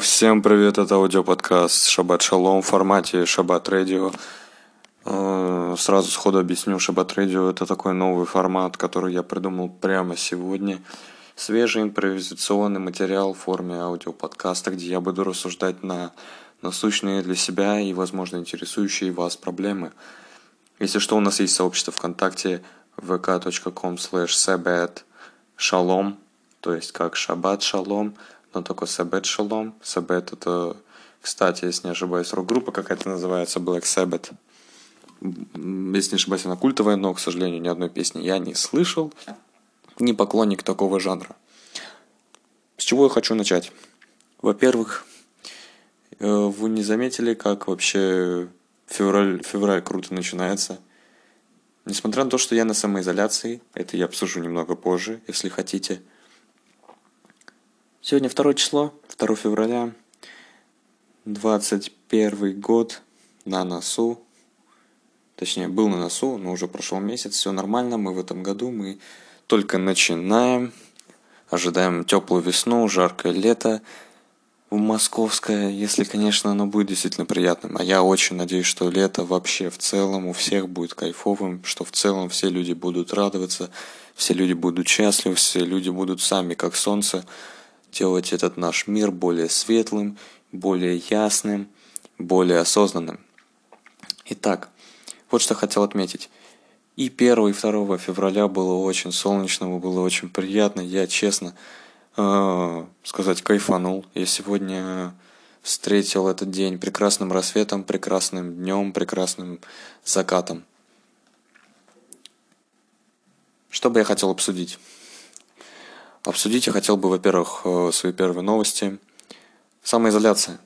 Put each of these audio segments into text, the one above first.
всем привет, это аудиоподкаст Шаббат Шалом в формате Шаббат Радио. Э, сразу сходу объясню, Шаббат Радио это такой новый формат, который я придумал прямо сегодня. Свежий импровизационный материал в форме аудиоподкаста, где я буду рассуждать на насущные для себя и, возможно, интересующие вас проблемы. Если что, у нас есть сообщество ВКонтакте vk.com slash шалом, то есть как шаббат шалом, но только Sabbath Shalom. Sabbath это, кстати, если не ошибаюсь, рок-группа какая-то называется Black Sabbath. Если не ошибаюсь, она культовая, но, к сожалению, ни одной песни я не слышал. Не поклонник такого жанра. С чего я хочу начать? Во-первых, э, вы не заметили, как вообще февраль, февраль круто начинается? Несмотря на то, что я на самоизоляции, это я обсужу немного позже, если хотите – Сегодня второе число, 2 февраля, 21 год на носу. Точнее, был на носу, но уже прошел месяц, все нормально, мы в этом году, мы только начинаем. Ожидаем теплую весну, жаркое лето в московское, если, конечно, оно будет действительно приятным. А я очень надеюсь, что лето вообще в целом у всех будет кайфовым, что в целом все люди будут радоваться, все люди будут счастливы, все люди будут сами как солнце, делать этот наш мир более светлым, более ясным, более осознанным. Итак, вот что хотел отметить. И 1 и 2 февраля было очень солнечно, было очень приятно. Я, честно э, сказать, кайфанул. Я сегодня встретил этот день прекрасным рассветом, прекрасным днем, прекрасным закатом. Что бы я хотел обсудить? Обсудить я хотел бы, во-первых, э, свои первые новости. Самоизоляция.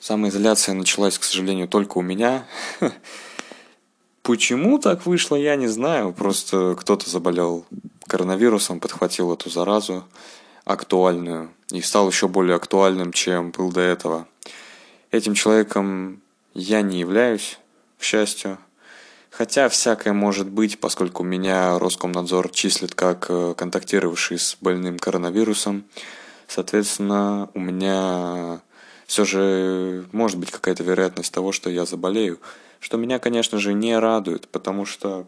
Самоизоляция началась, к сожалению, только у меня. Почему так вышло, я не знаю. Просто кто-то заболел коронавирусом, подхватил эту заразу актуальную и стал еще более актуальным, чем был до этого. Этим человеком я не являюсь, к счастью. Хотя всякое может быть, поскольку меня Роскомнадзор числит как э, контактировавший с больным коронавирусом. Соответственно, у меня все же может быть какая-то вероятность того, что я заболею. Что меня, конечно же, не радует, потому что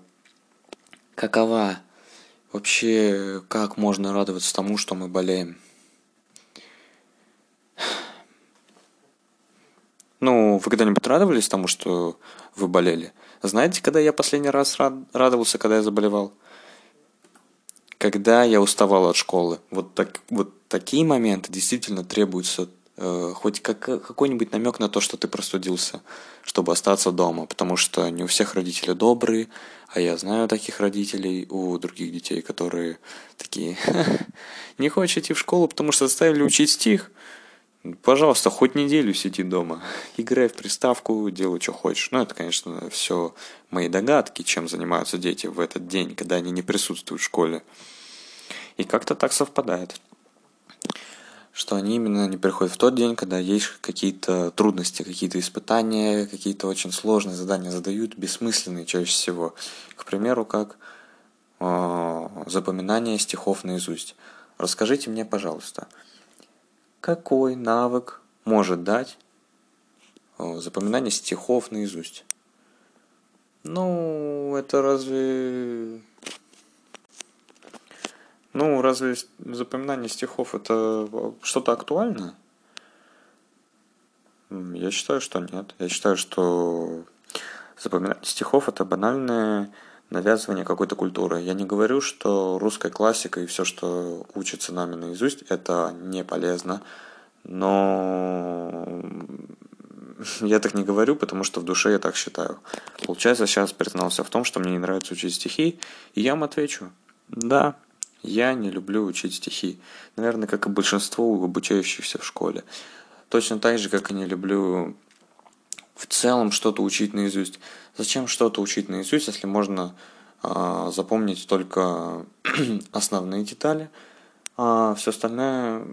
какова вообще, как можно радоваться тому, что мы болеем? Ну, вы когда-нибудь радовались тому, что вы болели? Знаете, когда я последний раз радовался, когда я заболевал? Когда я уставал от школы. Вот, так, вот такие моменты действительно требуются э, хоть как, какой-нибудь намек на то, что ты простудился, чтобы остаться дома. Потому что не у всех родители добрые, а я знаю таких родителей у других детей, которые такие, не хочешь идти в школу, потому что заставили учить стих. Пожалуйста, хоть неделю сиди дома, играй в приставку, делай, что хочешь. Ну, это, конечно, все мои догадки, чем занимаются дети в этот день, когда они не присутствуют в школе. И как-то так совпадает, что они именно не приходят в тот день, когда есть какие-то трудности, какие-то испытания, какие-то очень сложные задания задают, бессмысленные чаще всего. К примеру, как э, запоминание стихов наизусть. Расскажите мне, пожалуйста, какой навык может дать запоминание стихов наизусть? Ну, это разве... Ну, разве запоминание стихов это что-то актуальное? Я считаю, что нет. Я считаю, что запоминание стихов это банальное навязывание какой-то культуры. Я не говорю, что русская классика и все, что учится нами наизусть, это не полезно. Но я так не говорю, потому что в душе я так считаю. Получается, сейчас признался в том, что мне не нравится учить стихи, и я вам отвечу. Да, я не люблю учить стихи. Наверное, как и большинство обучающихся в школе. Точно так же, как и не люблю в целом что-то учить наизусть. Зачем что-то учить наизусть, если можно э, запомнить только основные детали, а все остальное,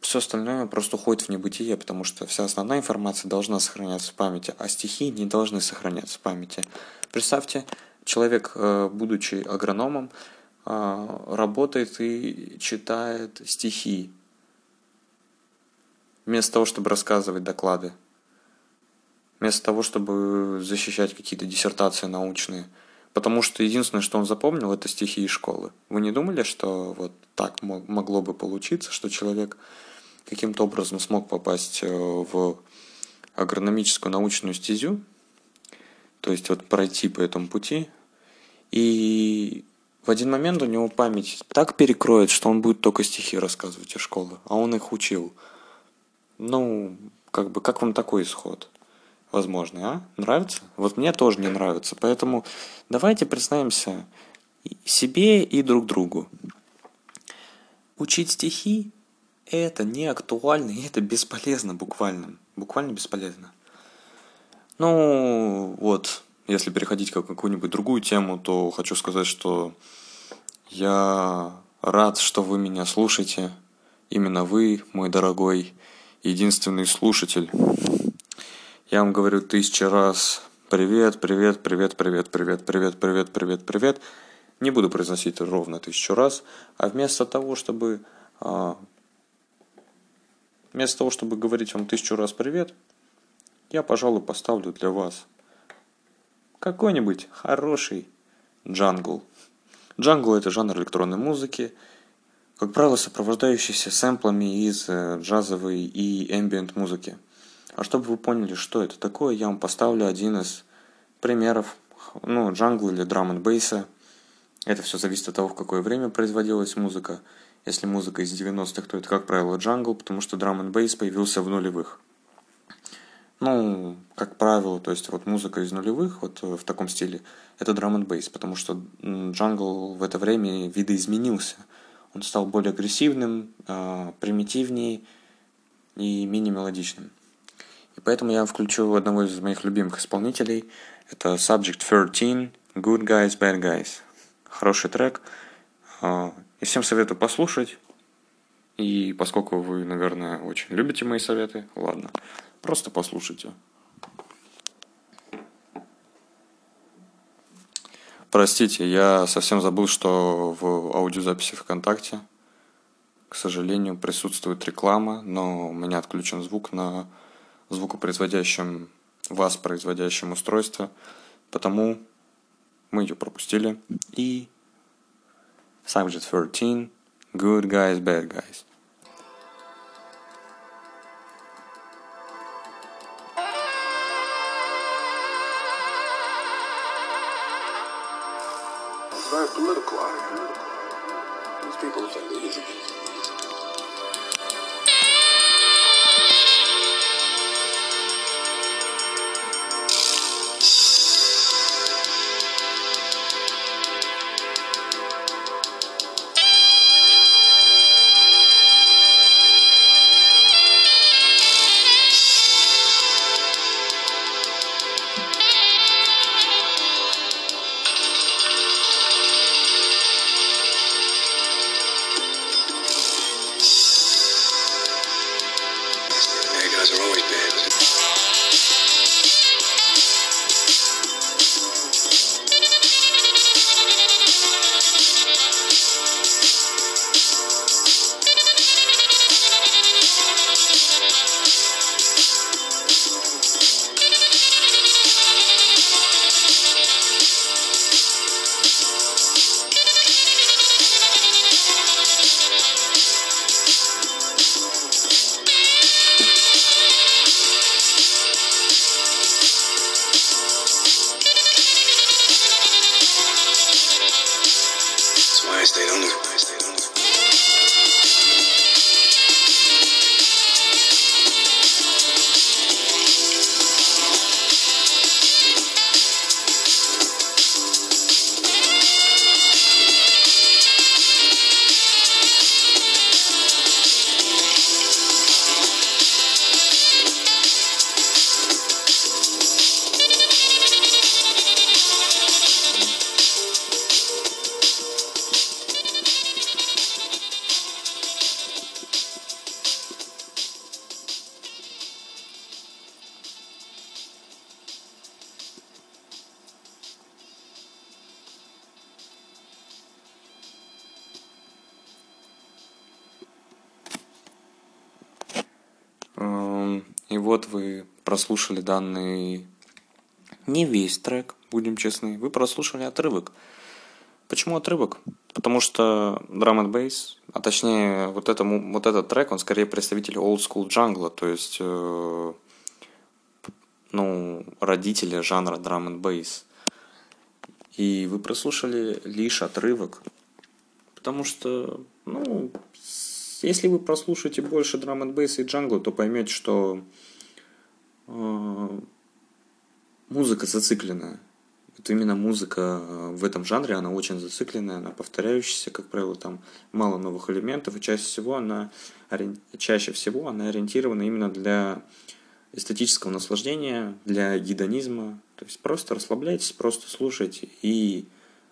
все остальное просто уходит в небытие, потому что вся основная информация должна сохраняться в памяти, а стихи не должны сохраняться в памяти. Представьте, человек, э, будучи агрономом, э, работает и читает стихи вместо того, чтобы рассказывать доклады, вместо того, чтобы защищать какие-то диссертации научные. Потому что единственное, что он запомнил, это стихи из школы. Вы не думали, что вот так могло бы получиться, что человек каким-то образом смог попасть э, в агрономическую научную стезю, то есть вот пройти по этому пути, и в один момент у него память так перекроет, что он будет только стихи рассказывать из школы, а он их учил. Ну, как бы, как вам такой исход? Возможно, а? Нравится? Вот мне тоже не нравится. Поэтому давайте признаемся себе и друг другу. Учить стихи – это не актуально, и это бесполезно буквально. Буквально бесполезно. Ну, вот, если переходить к какую-нибудь другую тему, то хочу сказать, что я рад, что вы меня слушаете. Именно вы, мой дорогой, единственный слушатель. Я вам говорю тысячу раз привет, привет, привет, привет, привет, привет, привет, привет, привет. Не буду произносить ровно тысячу раз, а вместо того, чтобы а, вместо того, чтобы говорить вам тысячу раз привет, я, пожалуй, поставлю для вас какой-нибудь хороший джангл. Джангл – это жанр электронной музыки, как правило, сопровождающийся сэмплами из э, джазовой и эмбиент музыки. А чтобы вы поняли, что это такое, я вам поставлю один из примеров, ну, джангл или drum n bass а. Это все зависит от того, в какое время производилась музыка. Если музыка из 90-х, то это, как правило, джангл, потому что drum n bass появился в нулевых. Ну, как правило, то есть вот музыка из нулевых, вот э, в таком стиле, это драм н бейс, потому что джангл в это время видоизменился. Он стал более агрессивным, э, примитивнее и менее мелодичным. И поэтому я включу одного из моих любимых исполнителей. Это Subject 13, Good Guys, Bad Guys. Хороший трек. Э, и всем советую послушать. И поскольку вы, наверное, очень любите мои советы, ладно, Просто послушайте. Простите, я совсем забыл, что в аудиозаписи ВКонтакте, к сожалению, присутствует реклама, но у меня отключен звук на звукопроизводящем, вас производящем устройстве, потому мы ее пропустили. И Subject 13, Good Guys, Bad Guys. political out. These people think they're прослушали данный не весь трек, будем честны, вы прослушали отрывок. Почему отрывок? Потому что Drum and Bass, а точнее вот, это, вот этот трек, он скорее представитель old school джангла, то есть э, ну, родители жанра Drum and Bass. И вы прослушали лишь отрывок, потому что, ну, если вы прослушаете больше Drum and Bass и джангла, то поймете, что музыка зацикленная. Это именно музыка э, в этом жанре, она очень зацикленная, она повторяющаяся, как правило, там мало новых элементов, и чаще всего она, чаще всего она ориентирована именно для эстетического наслаждения, для гедонизма. То есть просто расслабляйтесь, просто слушайте и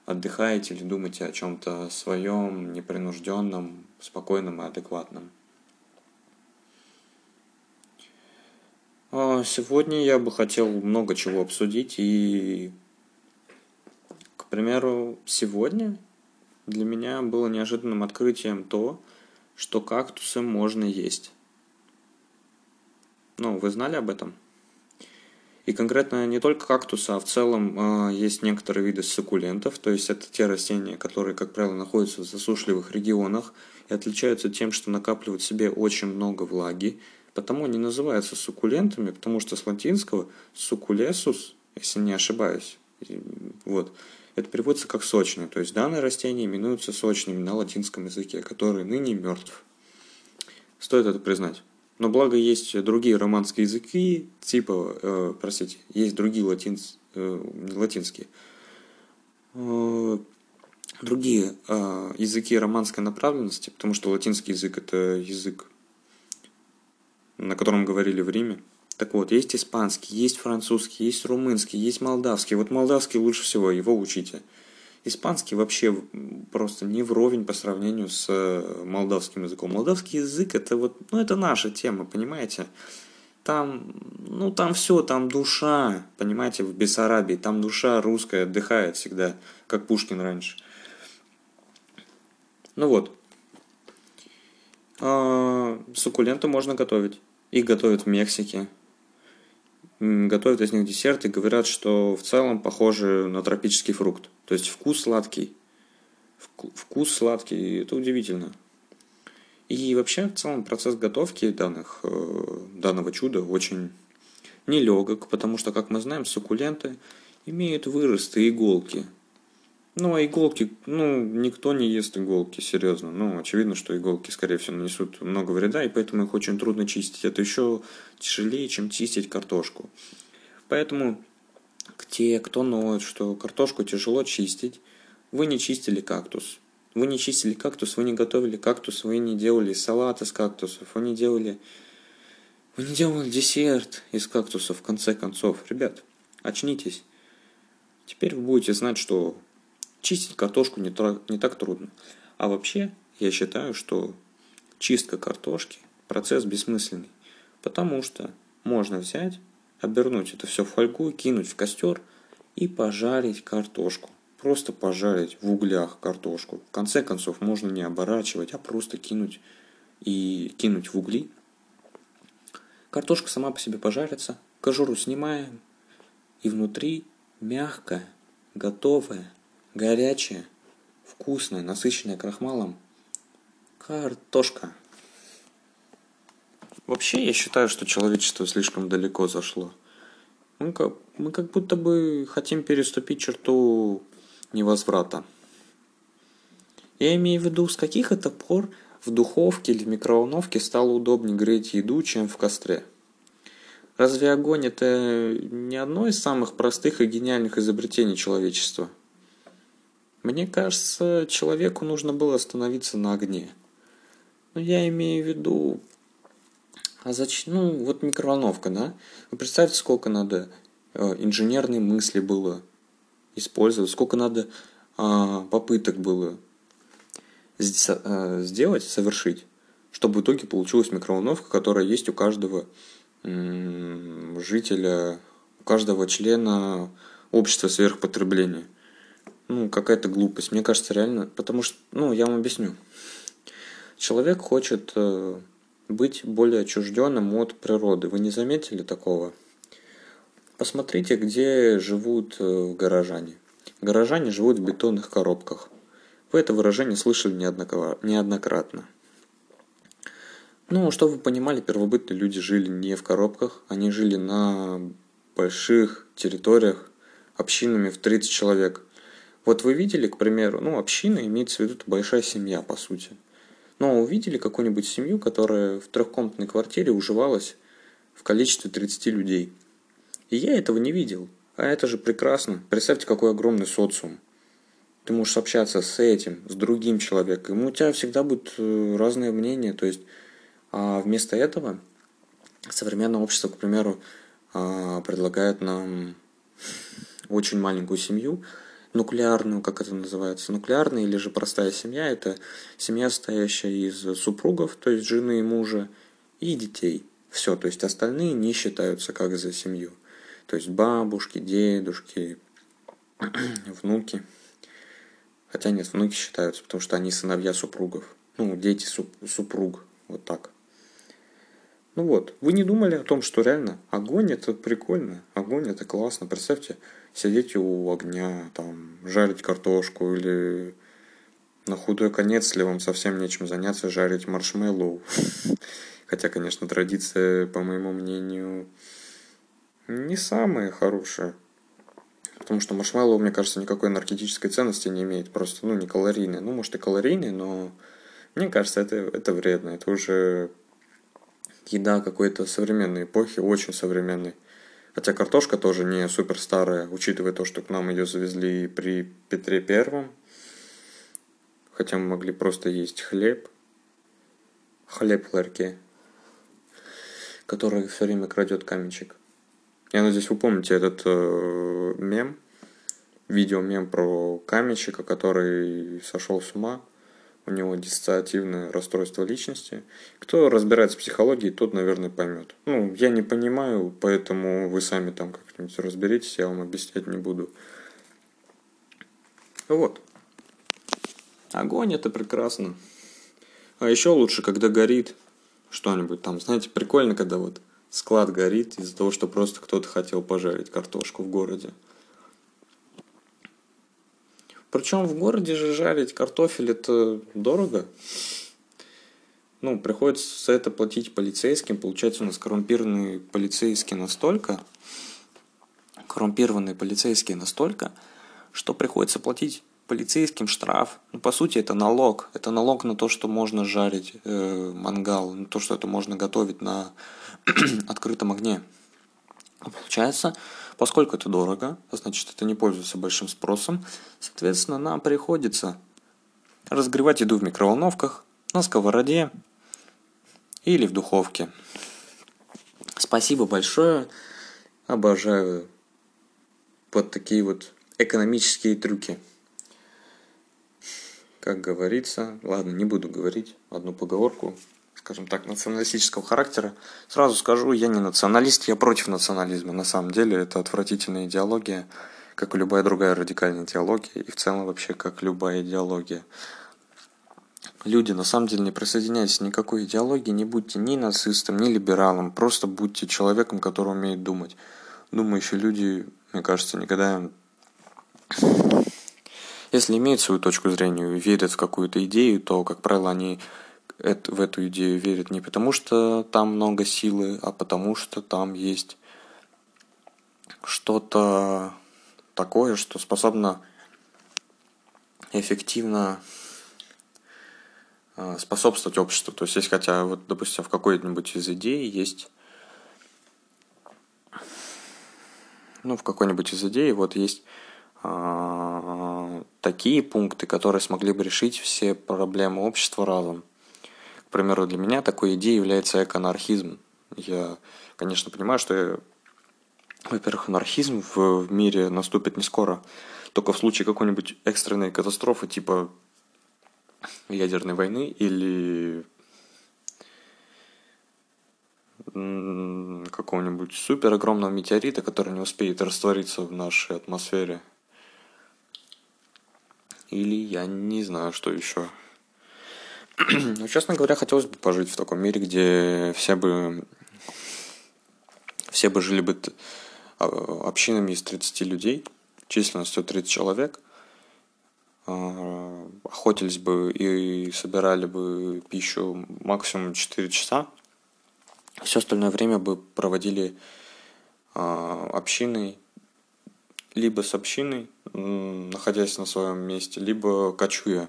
отдыхаете или думаете о чем-то своем, непринужденном, спокойном и адекватном. Сегодня я бы хотел много чего обсудить и, к примеру, сегодня для меня было неожиданным открытием то, что кактусы можно есть. Ну, вы знали об этом? И конкретно не только кактусы, а в целом э, есть некоторые виды суккулентов, то есть это те растения, которые, как правило, находятся в засушливых регионах и отличаются тем, что накапливают в себе очень много влаги, Потому они называются суккулентами, потому что с латинского суккулесус, если не ошибаюсь, вот, это переводится как сочный. То есть данное растение именуется сочными на латинском языке, который ныне мертв. Стоит это признать. Но благо есть другие романские языки, типа, э, простите, есть другие латинс, э, латинские, э, другие э, языки романской направленности, потому что латинский язык это язык на котором говорили в Риме. Так вот, есть испанский, есть французский, есть румынский, есть молдавский. Вот молдавский лучше всего, его учите. Испанский вообще просто не вровень по сравнению с э, молдавским языком. Молдавский язык это вот, ну это наша тема, понимаете? Там, ну там все, там душа, понимаете, в Бессарабии, там душа русская отдыхает всегда, как Пушкин раньше. Ну вот. А, суккуленты можно готовить. Их готовят в Мексике. Готовят из них десерты, говорят, что в целом похожи на тропический фрукт. То есть вкус сладкий. Вкус сладкий, это удивительно. И вообще, в целом, процесс готовки данных, э, данного чуда очень нелегок, потому что, как мы знаем, суккуленты имеют выросты иголки – ну, а иголки, ну, никто не ест иголки, серьезно. Ну, очевидно, что иголки, скорее всего, нанесут много вреда, и поэтому их очень трудно чистить. Это еще тяжелее, чем чистить картошку. Поэтому те, кто ноет, что картошку тяжело чистить, вы не чистили кактус. Вы не чистили кактус, вы не готовили кактус, вы не делали салат из кактусов, вы не делали... Вы не делали десерт из кактусов, в конце концов. Ребят, очнитесь. Теперь вы будете знать, что чистить картошку не, не так трудно. А вообще, я считаю, что чистка картошки – процесс бессмысленный. Потому что можно взять, обернуть это все в фольгу, кинуть в костер и пожарить картошку. Просто пожарить в углях картошку. В конце концов, можно не оборачивать, а просто кинуть и кинуть в угли. Картошка сама по себе пожарится, кожуру снимаем, и внутри мягкая, готовая горячая, вкусная, насыщенная крахмалом картошка. Вообще, я считаю, что человечество слишком далеко зашло. Мы как, мы как будто бы хотим переступить черту невозврата. Я имею в виду, с каких это пор в духовке или в микроволновке стало удобнее греть еду, чем в костре. Разве огонь это не одно из самых простых и гениальных изобретений человечества – мне кажется, человеку нужно было остановиться на огне. Но я имею в виду... А зачем? Ну, вот микроволновка, да? Вы представьте, сколько надо э, инженерной мысли было использовать, сколько надо э, попыток было э, сделать, совершить, чтобы в итоге получилась микроволновка, которая есть у каждого жителя, у каждого члена общества сверхпотребления ну, какая-то глупость. Мне кажется, реально, потому что, ну, я вам объясню. Человек хочет э, быть более отчужденным от природы. Вы не заметили такого? Посмотрите, где живут э, горожане. Горожане живут в бетонных коробках. Вы это выражение слышали неоднократно. Ну, чтобы вы понимали, первобытные люди жили не в коробках, они жили на больших территориях, общинами в 30 человек. Вот вы видели, к примеру, ну, община имеется в виду большая семья, по сути. Но увидели какую-нибудь семью, которая в трехкомнатной квартире уживалась в количестве 30 людей. И я этого не видел. А это же прекрасно. Представьте, какой огромный социум. Ты можешь общаться с этим, с другим человеком. И у тебя всегда будут э, разные мнения. То есть а вместо этого современное общество, к примеру, а, предлагает нам очень маленькую семью, нуклеарную, как это называется, нуклеарная или же простая семья, это семья, состоящая из супругов, то есть жены и мужа, и детей. Все, то есть остальные не считаются как за семью. То есть бабушки, дедушки, внуки. Хотя нет, внуки считаются, потому что они сыновья супругов. Ну, дети супруг, вот так. Ну вот, вы не думали о том, что реально огонь это прикольно, огонь это классно. Представьте, сидеть у огня, там, жарить картошку или на худой конец, если вам совсем нечем заняться, жарить маршмеллоу. Хотя, конечно, традиция, по моему мнению, не самая хорошая. Потому что маршмеллоу, мне кажется, никакой энергетической ценности не имеет. Просто, ну, не калорийный. Ну, может, и калорийный, но мне кажется, это, это вредно. Это уже еда какой-то современной эпохи, очень современной. Хотя картошка тоже не супер старая, учитывая то, что к нам ее завезли при Петре Первом. Хотя мы могли просто есть хлеб. Хлеб в ларьке, который все время крадет каменчик. Я надеюсь, вы помните этот э, мем, видео-мем про каменщика, который сошел с ума у него диссоциативное расстройство личности. Кто разбирается в психологии, тот, наверное, поймет. Ну, я не понимаю, поэтому вы сами там как-нибудь разберитесь, я вам объяснять не буду. Вот. Огонь это прекрасно. А еще лучше, когда горит что-нибудь там. Знаете, прикольно, когда вот склад горит из-за того, что просто кто-то хотел пожарить картошку в городе. Причем в городе же жарить картофель это дорого. Ну, приходится за это платить полицейским. Получается, у нас коррумпированные полицейские настолько, коррумпированные полицейские настолько, что приходится платить полицейским штраф. Ну, по сути, это налог. Это налог на то, что можно жарить э, мангал, на то, что это можно готовить на открытом огне. Получается, Поскольку это дорого, значит это не пользуется большим спросом, соответственно нам приходится разогревать еду в микроволновках, на сковороде или в духовке. Спасибо большое. Обожаю вот такие вот экономические трюки. Как говорится, ладно, не буду говорить одну поговорку, скажем так, националистического характера. Сразу скажу, я не националист, я против национализма. На самом деле это отвратительная идеология, как и любая другая радикальная идеология, и в целом вообще как любая идеология. Люди, на самом деле, не присоединяйтесь к никакой идеологии, не будьте ни нацистом, ни либералом, просто будьте человеком, который умеет думать. Думающие люди, мне кажется, никогда если имеют свою точку зрения и верят в какую-то идею, то, как правило, они в эту идею верят не потому, что там много силы, а потому, что там есть что-то такое, что способно эффективно э, способствовать обществу. То есть, есть хотя, вот, допустим, в какой-нибудь из идей есть ну, в какой-нибудь из идей вот есть э, такие пункты, которые смогли бы решить все проблемы общества разом примеру, для меня такой идеей является экоанархизм. Я, конечно, понимаю, что, во-первых, анархизм в, в мире наступит не скоро, только в случае какой-нибудь экстренной катастрофы, типа ядерной войны или какого-нибудь супер огромного метеорита, который не успеет раствориться в нашей атмосфере. Или я не знаю, что еще. ну, честно говоря, хотелось бы пожить в таком мире, где все бы все бы жили бы а, общинами из 30 людей, численностью 30 человек, а, охотились бы и собирали бы пищу максимум 4 часа, все остальное время бы проводили а, общиной, либо с общиной, находясь на своем месте, либо кочуя.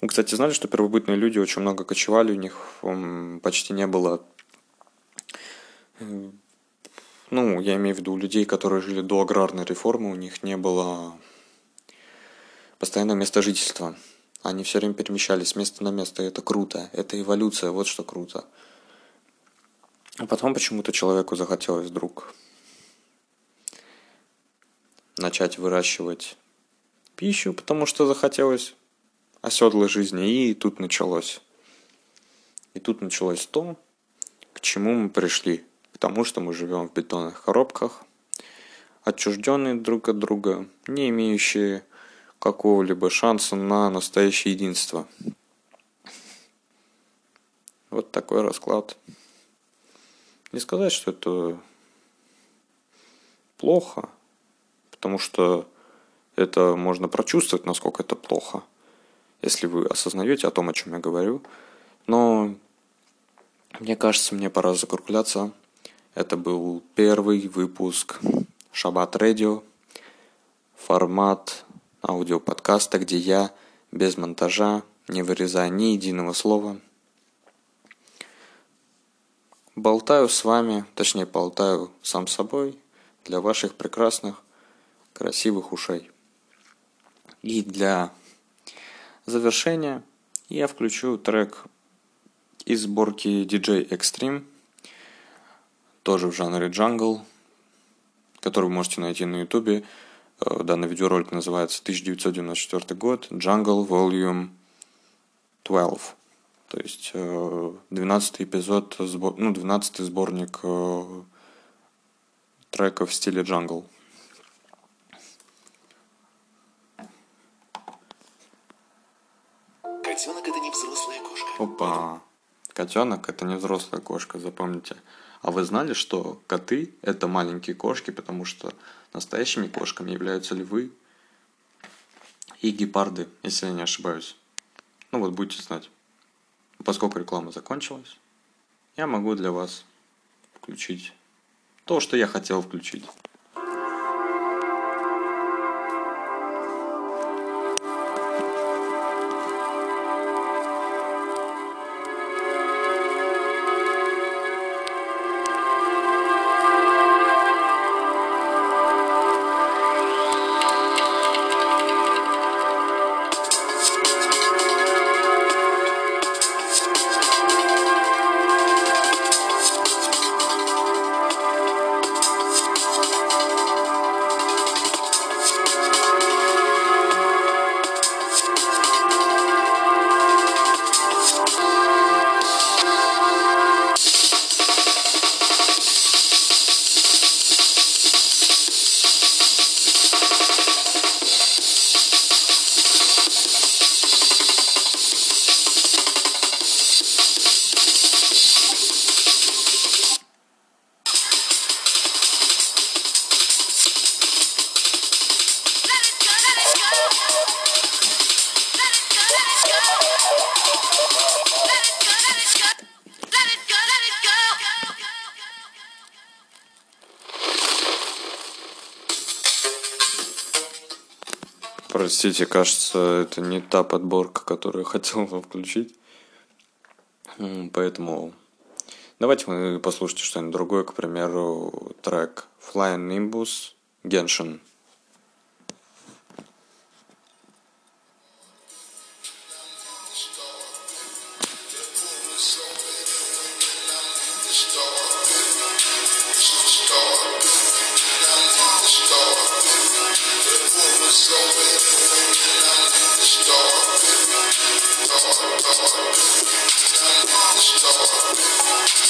Вы, кстати, знали, что первобытные люди очень много кочевали, у них почти не было э, ну, я имею в виду людей, которые жили до аграрной реформы, у них не было постоянного места жительства. Они все время перемещались с места на место, и это круто, это эволюция, вот что круто. А потом почему-то человеку захотелось вдруг начать выращивать пищу, потому что захотелось оседлой жизни, и тут началось. И тут началось то, к чему мы пришли. К тому, что мы живем в бетонных коробках, отчужденные друг от друга, не имеющие какого-либо шанса на настоящее единство. Вот такой расклад. Не сказать, что это плохо, потому что это можно прочувствовать, насколько это плохо, если вы осознаете о том, о чем я говорю. Но мне кажется, мне пора закругляться. Это был первый выпуск Шаббат Радио, формат аудиоподкаста, где я без монтажа, не вырезая ни единого слова, болтаю с вами, точнее болтаю сам собой для ваших прекрасных красивых ушей. И для завершения я включу трек из сборки DJ Extreme, тоже в жанре джангл, который вы можете найти на ютубе. Э, данный видеоролик называется 1994 год, Jungle Volume 12. То есть 12 э, эпизод, ну, 12 сборник э, треков в стиле джангл. Опа. Котенок это не взрослая кошка, запомните. А вы знали, что коты это маленькие кошки, потому что настоящими кошками являются львы и гепарды, если я не ошибаюсь. Ну вот будете знать. Поскольку реклама закончилась, я могу для вас включить то, что я хотел включить. Простите, кажется, это не та подборка, которую я хотел вам включить. Поэтому давайте вы послушайте что-нибудь другое, к примеру, трек Flying Nimbus Genshin.